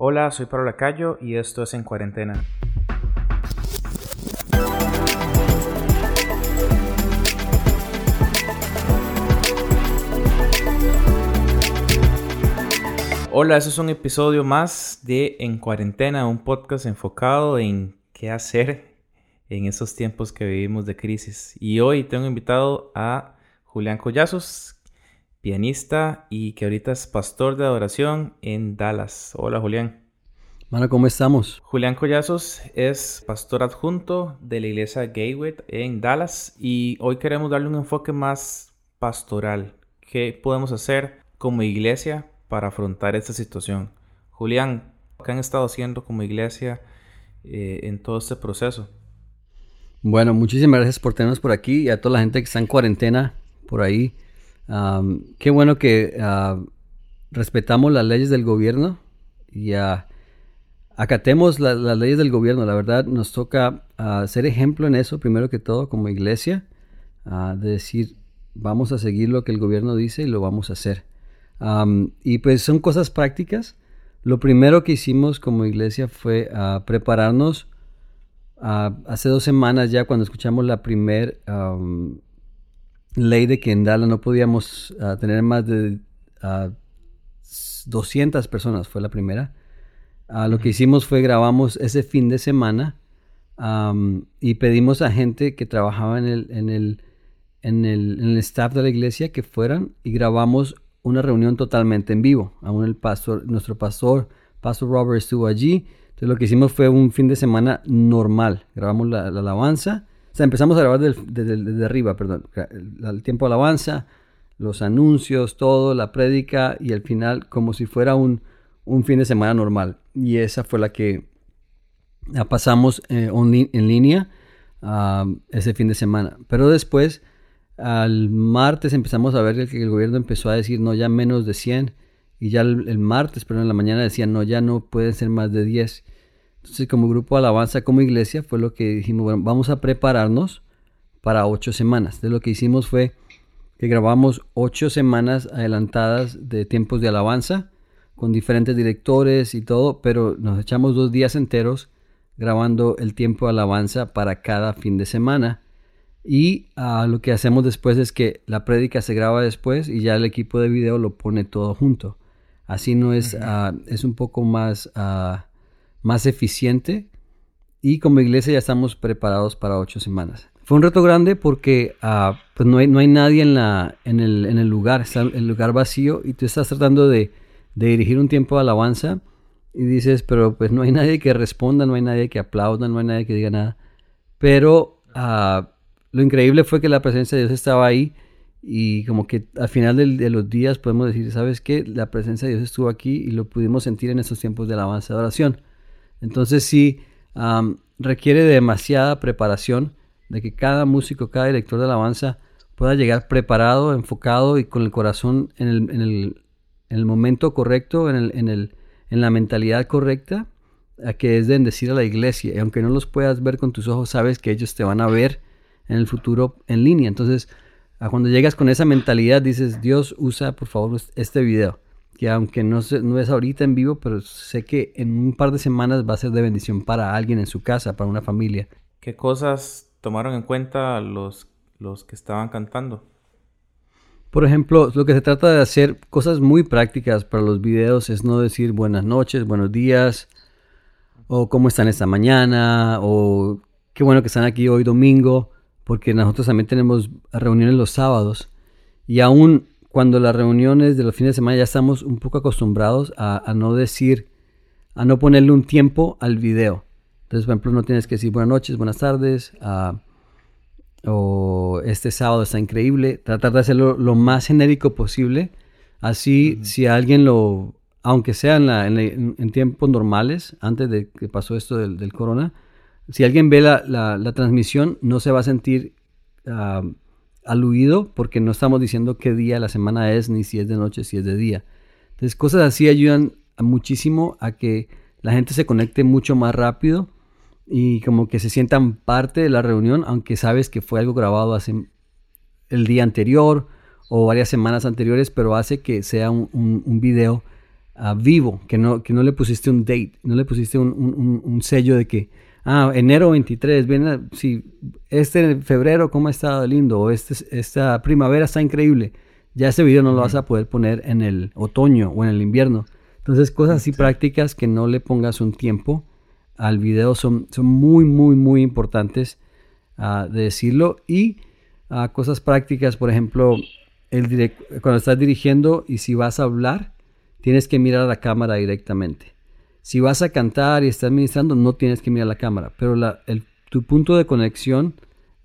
Hola, soy Pablo Lacayo y esto es En Cuarentena. Hola, este es un episodio más de En Cuarentena, un podcast enfocado en qué hacer en estos tiempos que vivimos de crisis. Y hoy tengo invitado a Julián Collazos, pianista y que ahorita es pastor de adoración en Dallas. Hola Julián. Mano, ¿cómo estamos? Julián Collazos es pastor adjunto de la iglesia Gateway en Dallas y hoy queremos darle un enfoque más pastoral. ¿Qué podemos hacer como iglesia para afrontar esta situación? Julián, ¿qué han estado haciendo como iglesia eh, en todo este proceso? Bueno, muchísimas gracias por tenernos por aquí y a toda la gente que está en cuarentena por ahí qué bueno que ah, respetamos las leyes del gobierno y uh, acatemos las leyes del gobierno. La verdad nos toca uh, ser ejemplo en eso, primero que todo, como iglesia, de decir, vamos a seguir lo que el gobierno dice y lo vamos a hacer. y pues son cosas prácticas. Lo primero que hicimos como iglesia fue prepararnos. hace dos semanas ya cuando escuchamos la primer ley de que en Dallas no podíamos ah, tener más de 200 ah, personas, fue la primera. Ah, lo que hicimos fue grabamos ese fin de semana y pedimos a gente que trabajaba en el, en, el, en, el, staff de la iglesia que fueran y grabamos una reunión totalmente en vivo. Aún el pastor, nuestro pastor, Pastor Robert estuvo allí. Entonces lo que hicimos fue un fin de semana normal. Grabamos la alabanza sea, empezamos a grabar desde, arriba, perdón. El, tiempo de alabanza, los anuncios, todo, la prédica y el final como si fuera un, fin de semana normal. Y esa fue la que pasamos eh, en línea ese fin de semana. Pero después, al martes empezamos a ver que el gobierno empezó a decir, no, ya menos de 100. Y ya el, el martes, pero en la mañana decían, no, ya no pueden ser más de 10. Entonces, como grupo de alabanza, como iglesia, fue lo que dijimos, bueno, vamos a prepararnos para ocho semanas. Entonces, lo que hicimos fue que grabamos ocho semanas adelantadas de tiempos de alabanza con diferentes directores y todo, pero nos echamos dos días enteros grabando el tiempo de alabanza para cada fin de semana. Y ah, lo que hacemos después es que la prédica se graba después y ya el equipo de video lo pone todo junto. Así no es, ah, es un poco más ah, más eficiente y como iglesia ya estamos preparados para ocho semanas. Fue un reto grande porque ah, pues no, hay, no hay nadie en, la, en, el, en el lugar, está el lugar vacío y tú estás tratando de, de, dirigir un tiempo de alabanza y dices, pero pues no hay nadie que responda, no hay nadie que aplauda, no hay nadie que diga nada. Pero uh, lo increíble fue que la presencia de Dios estaba ahí y como que al final de, los días podemos decir, ¿sabes qué? La presencia de Dios estuvo aquí y lo pudimos sentir en estos tiempos de alabanza de oración. Entonces sí requiere demasiada preparación de que cada músico, cada director de alabanza pueda llegar preparado, enfocado y con el corazón en el, en el, en el momento correcto, en, el, en, el, en la mentalidad correcta, a que es de bendecir a la iglesia. Y aunque no los puedas ver con tus ojos, sabes que ellos te van a ver en el futuro en línea. Entonces, cuando llegas con esa mentalidad, dices, Dios usa por favor este video que aunque no, no es ahorita en vivo, pero sé que en un par de semanas va a ser de bendición para alguien en su casa, para una familia. ¿Qué cosas tomaron en cuenta los, los que estaban cantando? Por ejemplo, lo que se trata de hacer cosas muy prácticas para los videos es no decir buenas noches, buenos días, o cómo están esta mañana, o qué bueno que están aquí hoy domingo, porque nosotros también tenemos reuniones los sábados. Y aún cuando las reuniones de los fines de semana ya estamos un poco acostumbrados a, no decir, a no ponerle un tiempo al video. Entonces, por ejemplo, no tienes que decir buenas noches, buenas tardes, o este sábado está increíble. Tratar de hacerlo lo más genérico posible. Así, si alguien lo, aunque sea en, tiempos normales, antes de que pasó esto del, corona, si alguien ve la, transmisión, no se va a sentir ah, al porque no estamos diciendo qué día de la semana es, ni si es de noche, si es de día. Entonces, cosas así ayudan muchísimo a que la gente se conecte mucho más rápido y como que se sientan parte de la reunión, aunque sabes que fue algo grabado hace el día anterior o varias semanas anteriores, pero hace que sea un, video ah, vivo, que no, que no le pusiste un date, no le pusiste un, sello de que, ah, enero 23, viene, si este febrero, ¿cómo ha estado lindo? O este, esta primavera está increíble. Ya ese video no lo vas a poder poner en el otoño o en el invierno. Entonces, cosas así prácticas que no le pongas un tiempo al video son, son muy, muy, muy importantes uh, de decirlo. Y uh, cosas prácticas, por ejemplo, el cuando estás dirigiendo y si vas a hablar, tienes que mirar a la cámara directamente. Si vas a cantar y estás ministrando, no tienes que mirar la cámara, pero la, el, tu punto de conexión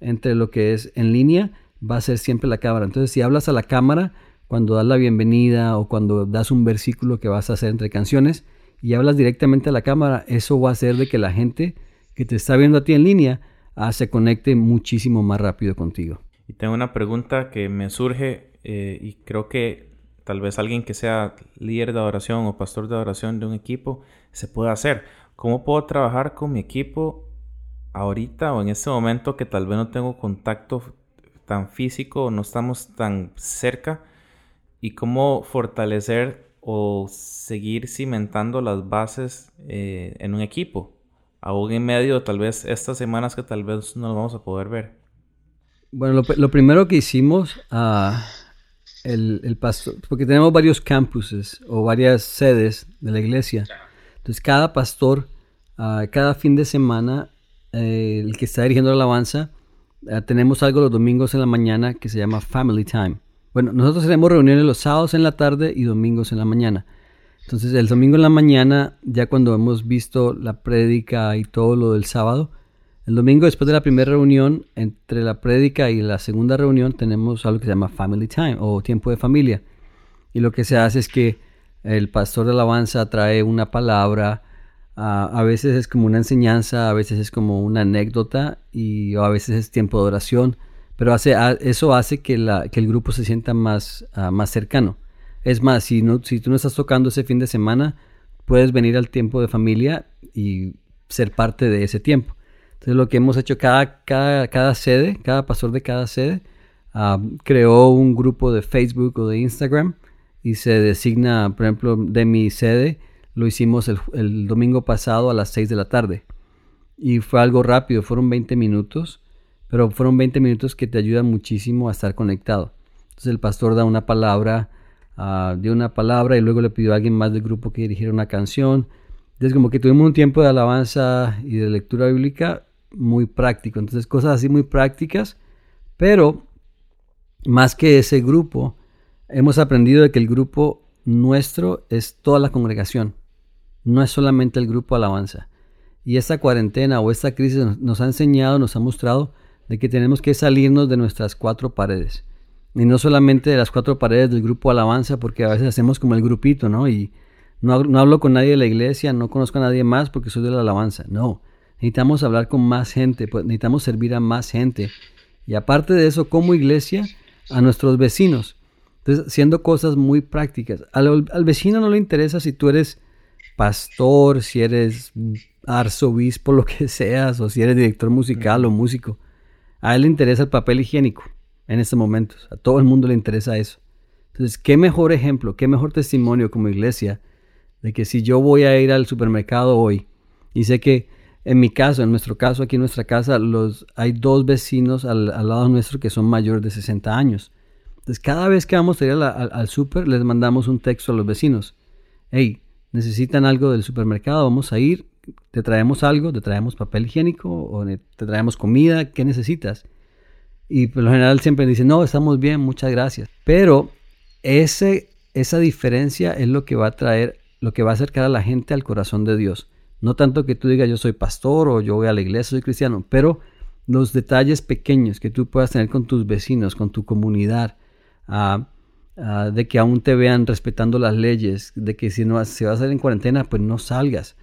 entre lo que es en línea va a ser siempre la cámara. Entonces, si hablas a la cámara cuando das la bienvenida o cuando das un versículo que vas a hacer entre canciones y hablas directamente a la cámara, eso va a hacer de que la gente que te está viendo a ti en línea ah, se conecte muchísimo más rápido contigo. Y tengo una pregunta que me surge eh, y creo que tal vez alguien que sea líder de adoración o pastor de adoración de un equipo se puede hacer. ¿Cómo puedo trabajar con mi equipo ahorita o en este momento que tal vez no tengo contacto tan físico no estamos tan cerca? ¿Y cómo fortalecer o seguir cimentando las bases eh, en un equipo? Aún en medio, tal vez estas semanas que tal vez no lo vamos a poder ver. Bueno, lo, primero que hicimos, uh, el, pastor, porque tenemos varios campuses o varias sedes de la iglesia. Entonces, cada pastor, uh, cada fin de semana, eh, el que está dirigiendo la alabanza, uh, tenemos algo los domingos en la mañana que se llama Family Time. Bueno, nosotros tenemos reuniones los sábados en la tarde y domingos en la mañana. Entonces, el domingo en la mañana, ya cuando hemos visto la prédica y todo lo del sábado, el domingo después de la primera reunión, entre la prédica y la segunda reunión, tenemos algo que se llama Family Time o tiempo de familia. Y lo que se hace es que el pastor de alabanza trae una palabra, a veces es como una enseñanza, a veces es como una anécdota y a veces es tiempo de oración, pero hace, eso hace que, el grupo se sienta más, más cercano. Es más, si, no, si tú no estás tocando ese fin de semana, puedes venir al tiempo de familia y ser parte de ese tiempo. Entonces lo que hemos hecho, cada, cada, sede, cada pastor de cada sede, ah, creó un grupo de Facebook o de Instagram y se designa, por ejemplo, de mi sede, lo hicimos el, domingo pasado a las 6 de la tarde. Y fue algo rápido, fueron 20 minutos, pero fueron 20 minutos que te ayudan muchísimo a estar conectado. Entonces el pastor da una palabra, uh, dio una palabra y luego le pidió a alguien más del grupo que dirigiera una canción. Entonces como que tuvimos un tiempo de alabanza y de lectura bíblica muy práctico. Entonces, cosas así muy prácticas, pero más que ese grupo, hemos aprendido de que el grupo nuestro es toda la congregación, no es solamente el grupo alabanza. Y esta cuarentena o esta crisis nos ha enseñado, nos ha mostrado de que tenemos que salirnos de nuestras cuatro paredes. Y no solamente de las cuatro paredes del grupo alabanza, porque a veces hacemos como el grupito, ¿no? Y no, hablo con nadie de la iglesia, no conozco a nadie más porque soy de la alabanza. No, Necesitamos hablar con más gente, pues, necesitamos servir a más gente. Y aparte de eso, como iglesia, a nuestros vecinos. Entonces, haciendo cosas muy prácticas. Al, vecino no le interesa si tú eres pastor, si eres arzobispo, lo que seas, o si eres director musical o músico. A él le interesa el papel higiénico en estos momentos. A todo el mundo le interesa eso. Entonces, qué mejor ejemplo, qué mejor testimonio como iglesia de que si yo voy a ir al supermercado hoy y sé que en mi caso, en nuestro caso, aquí en nuestra casa, los, hay dos vecinos al, lado nuestro que son mayores de 60 años. Entonces, cada vez que vamos a ir al, al súper, les mandamos un texto a los vecinos. Hey, necesitan algo del supermercado, vamos a ir, te traemos algo, te traemos papel higiénico o te traemos comida, ¿qué necesitas? Y por lo general siempre dicen, no, estamos bien, muchas gracias. Pero ese, esa diferencia es lo que va a traer, lo que va a acercar a la gente al corazón de Dios. No tanto que tú digas yo soy pastor o yo voy a la iglesia, soy cristiano, pero los detalles pequeños que tú puedas tener con tus vecinos, con tu comunidad, de que aún te vean respetando las leyes, de que si no se va a salir en cuarentena, pues no salgas,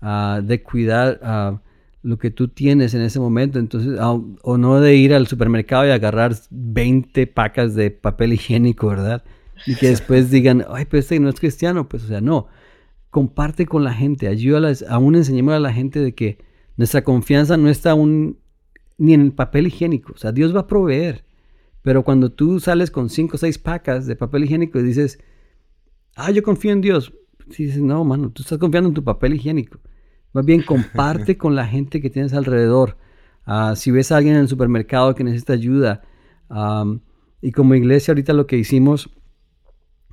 de cuidar lo que tú tienes en ese momento, entonces, o no de ir al supermercado y agarrar 20 pacas de papel higiénico, ¿verdad? Y que después digan, ay, pero este no es cristiano, pues, o sea, no. Comparte con la gente, ayúdalas, aún enseñemos a la gente de que nuestra confianza no está aún ni en el papel higiénico, o sea, Dios va a proveer, pero cuando tú sales con cinco o seis pacas de papel higiénico y dices, ah, yo confío en Dios, dices, no, mano, tú estás confiando en tu papel higiénico. Más bien comparte con la gente que tienes alrededor. Ah, si ves a alguien en el supermercado que necesita ayuda. y como iglesia ahorita lo que hicimos,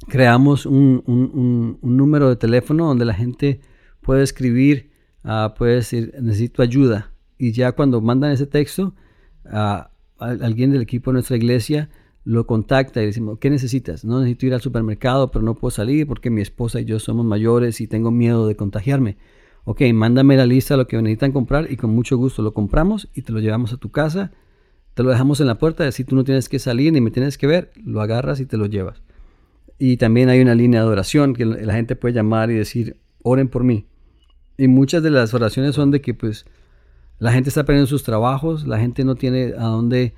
creamos un, número de teléfono donde la gente puede escribir, uh, puede decir, necesito ayuda. Y ya cuando mandan ese texto, uh, alguien del equipo de nuestra iglesia lo contacta y decimos, ¿qué necesitas? No necesito ir al supermercado, pero no puedo salir porque mi esposa y yo somos mayores y tengo miedo de contagiarme. Ok, mándame la lista de lo que necesitan comprar y con mucho gusto lo compramos y te lo llevamos a tu casa, te lo dejamos en la puerta, así tú no tienes que salir ni me tienes que ver, lo agarras y te lo llevas. Y también hay una línea de oración que la gente puede llamar y decir, oren por mí. Y muchas de las oraciones son de que pues la gente está perdiendo sus trabajos, la gente no tiene a dónde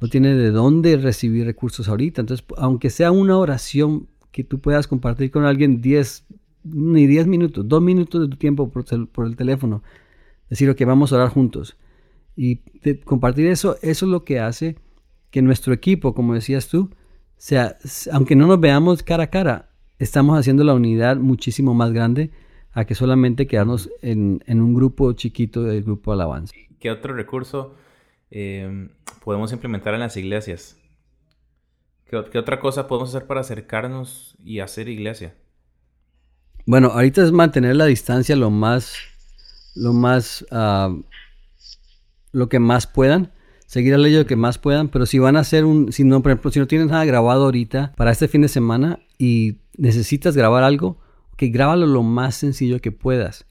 no tiene de dónde recibir recursos ahorita. Entonces, aunque sea una oración que tú puedas compartir con alguien 10, ni 10 minutos, 2 minutos de tu tiempo por, el teléfono, decir, que vamos a orar juntos. Y compartir eso, eso es lo que hace que nuestro equipo, como decías tú, sea, aunque no nos veamos cara a cara, estamos haciendo la unidad muchísimo más grande a que solamente quedarnos en, en un grupo chiquito del grupo alabanza. ¿Qué otro recurso Em, podemos implementar en las iglesias? ¿Qué, otra cosa podemos hacer para acercarnos y hacer iglesia? Bueno, ahorita es mantener la distancia lo más, lo más, ah, lo que más puedan. Seguir la ley lo que más puedan, pero si van a hacer un, si no, por ejemplo, si no tienes nada grabado ahorita para este fin de semana y necesitas grabar algo, que grábalo lo más sencillo que puedas.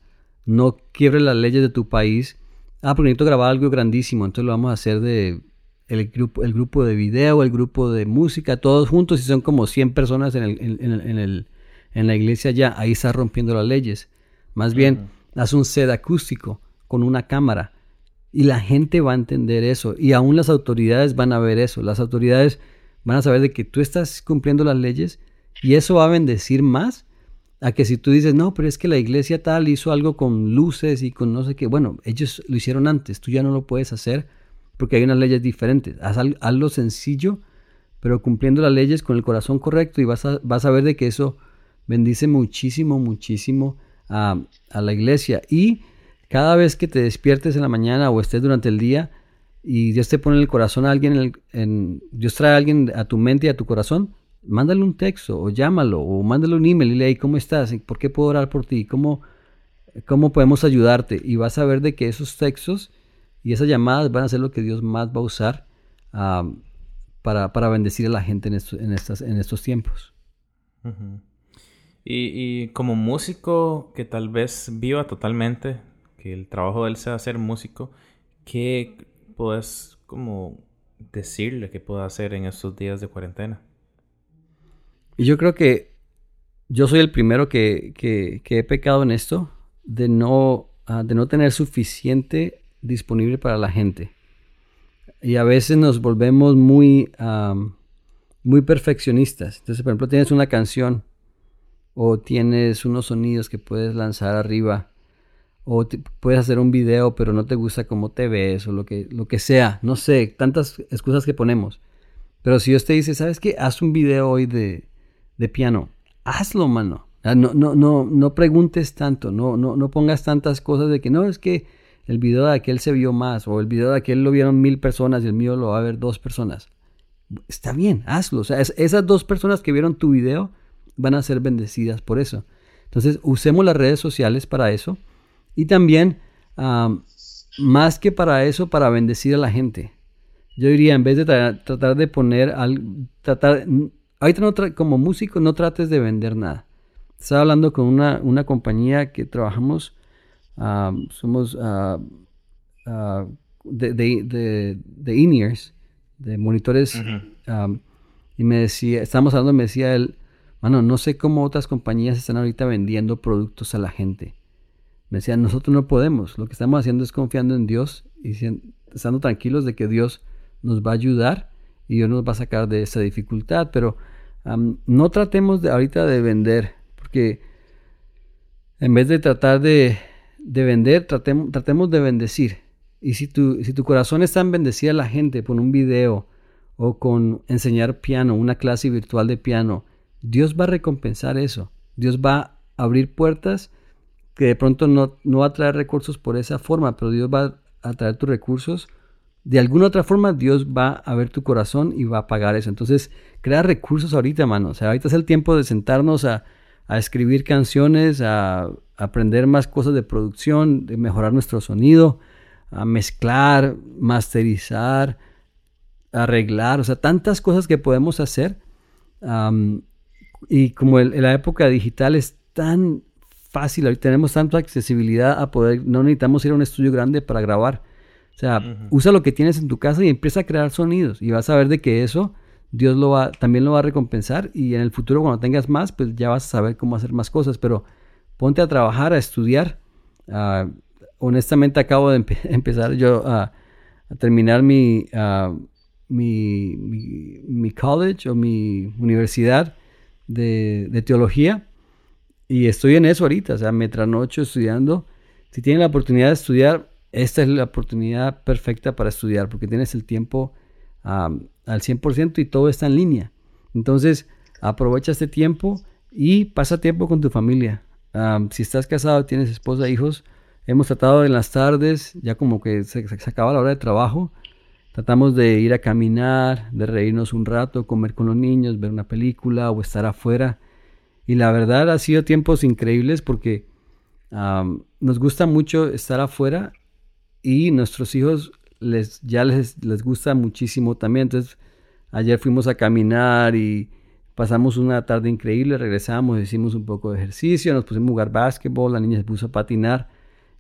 No quiebres las leyes de tu país. Ah, porque necesito grabar algo grandísimo, entonces lo vamos a hacer de el grupo, el grupo de video, el grupo de música, todos juntos, y son como 100 personas en, el, en, la iglesia ya, ahí está rompiendo las leyes. Más bien, haz un set acústico con una cámara y la gente va a entender eso y aún las autoridades van a ver eso, las autoridades van a saber de que tú estás cumpliendo las leyes y eso va a bendecir más a que si tú dices, no, pero es que la iglesia tal hizo algo con luces y con no sé qué, bueno, ellos lo hicieron antes, tú ya no lo puedes hacer porque hay unas leyes diferentes. Haz algo sencillo, pero cumpliendo las leyes con el corazón correcto y vas a, vas a ver de que eso bendice muchísimo, muchísimo a, la iglesia. Y cada vez que te despiertes en la mañana o estés durante el día y Dios te pone en el corazón a alguien, en, Dios trae a alguien a tu mente y a tu corazón, mándale un texto o llámalo o mándale un email y le ¿cómo estás? ¿Por qué puedo orar por ti? ¿Cómo, ¿Cómo podemos ayudarte? Y vas a ver de que esos textos y esas llamadas van a ser lo que Dios más va a usar para, bendecir a la gente en estos, en estas, en estos tiempos. y, como músico que tal vez viva totalmente, que el trabajo de él sea ser músico, ¿qué puedes como decirle que pueda hacer en estos días de cuarentena? Y yo creo que yo soy el primero que, he pecado en esto, de no, ah, de no tener suficiente disponible para la gente. Y a veces nos volvemos muy, muy perfeccionistas. Entonces, por ejemplo, tienes una canción o tienes unos sonidos que puedes lanzar arriba o puedes hacer un video pero no te gusta cómo te ves o lo que, lo que sea. No sé, tantas excusas que ponemos. Pero si Dios te dice, ¿sabes qué? Haz un video hoy de, de piano, hazlo, mano. No, no, no, no preguntes tanto, no, no, no pongas tantas cosas de que no, es que el video de aquel se vio más, o el video de aquel lo vieron mil personas y el mío lo va a ver dos personas. Está bien, hazlo. O sea, esas dos personas que vieron tu video van a ser bendecidas por eso. Entonces, usemos las redes sociales para eso. Y también, más que para eso, para bendecir a la gente. Yo diría, en vez de tratar de poner, al, tratar, ahorita no como músico no trates de vender nada. Estaba hablando con una, una compañía que trabajamos, ah, somos uh, de, de, de, in-ears, de monitores, y me decía, estábamos hablando, me decía él, mano, no sé cómo otras compañías están ahorita vendiendo productos a la gente. Me decía, nosotros no podemos, lo que estamos haciendo es confiando en Dios y estando tranquilos de que Dios nos va a ayudar y Dios nos va a sacar de esa dificultad, pero no tratemos de, ahorita de vender, porque en vez de tratar de, vender, tratemos, tratemos de bendecir. Y si tu, si tu corazón está en bendecir a la gente con un video o con enseñar piano, una clase virtual de piano, Dios va a recompensar eso. Dios va abrir puertas que de pronto no, no va a traer recursos por esa forma, pero Dios va a traer tus recursos. De alguna otra forma, Dios va a ver tu corazón y va a pagar eso. Entonces, crea recursos ahorita, hermano. O sea, ahorita es el tiempo de sentarnos a, a escribir canciones, a, aprender más cosas de producción, de mejorar nuestro sonido, a mezclar, masterizar, arreglar, o sea, tantas cosas que podemos hacer. y como en la época digital es tan fácil, ahorita tenemos tanta accesibilidad a poder, no necesitamos ir a un estudio grande para grabar. O sea, usa lo que tienes en tu casa y empieza a crear sonidos y vas a ver de que eso Dios lo va, también lo va a recompensar y en el futuro cuando tengas más, pues ya vas a saber cómo hacer más cosas, pero ponte a trabajar, a estudiar. Ah, honestamente acabo de empezar yo a, terminar ah, mi, mi, college o mi universidad de, de teología y estoy en eso ahorita, o sea, me tranocho estudiando. Si tienes la oportunidad de estudiar, esta es la oportunidad perfecta para estudiar, porque tienes el tiempo al 100% y todo está en línea. Entonces, aprovecha este tiempo y pasa tiempo con tu familia. si estás casado, tienes esposa, hijos, hemos tratado en las tardes, ya como que se, acaba la hora de trabajo, tratamos de ir a caminar, de reírnos un rato, comer con los niños, ver una película o estar afuera y la verdad ha sido tiempos increíbles porque nos gusta mucho estar afuera y nuestros hijos les, ya les, les gusta muchísimo también. Entonces, ayer fuimos a caminar y pasamos una tarde increíble, regresamos, hicimos un poco de ejercicio, nos pusimos a jugar básquetbol, la niña se puso a patinar.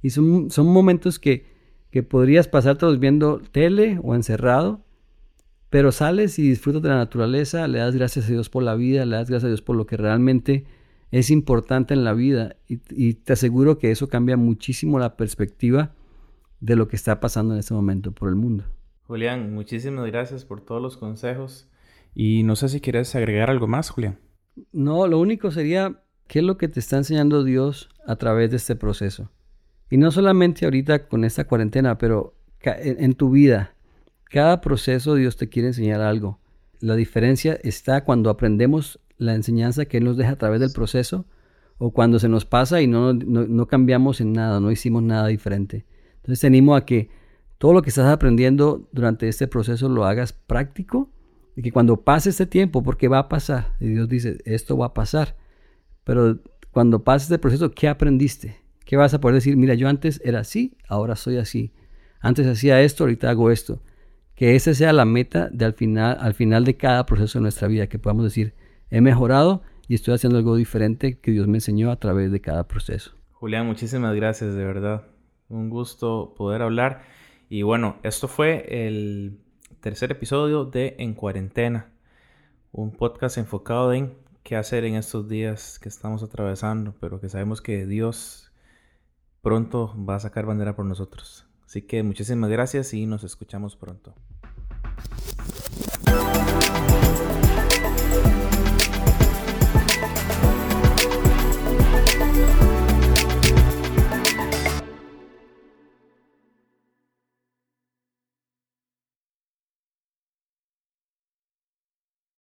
Y son, son momentos que, que podrías pasar todos viendo tele o encerrado pero sales y disfrutas de la naturaleza, le das gracias a Dios por la vida, le das gracias a Dios por lo que realmente es importante en la vida y, te aseguro que eso cambia muchísimo la perspectiva de lo que está pasando en este momento por el mundo. Julián, muchísimas gracias por todos los consejos y no sé si quieres agregar algo más, Julián. No, lo único sería qué es lo que te está enseñando Dios a través de este proceso. Y no solamente ahorita con esta cuarentena, pero en tu vida, cada proceso Dios te quiere enseñar algo. La diferencia está cuando aprendemos la enseñanza que Él nos deja a través del proceso o cuando se nos pasa y no, no, cambiamos en nada, no hicimos nada diferente. Entonces te animo a que todo lo que estás aprendiendo durante este proceso lo hagas práctico y que cuando pase este tiempo, porque va a pasar, y Dios dice, esto va a pasar, pero cuando pase este proceso, ¿qué aprendiste? ¿Qué vas a poder decir? Mira, yo antes era así, ahora soy así. Antes hacía esto, ahorita hago esto que esa sea la meta de al final, al final de cada proceso de nuestra vida, que podamos decir, he mejorado y estoy haciendo algo diferente que Dios me enseñó a través de cada proceso. Julián, muchísimas gracias, de verdad. Un gusto poder hablar. Y bueno, esto fue el tercer episodio de En Cuarentena, un podcast enfocado en qué hacer en estos días que estamos atravesando, pero que sabemos que Dios pronto va a sacar bandera por nosotros. Así que muchísimas gracias y nos escuchamos pronto.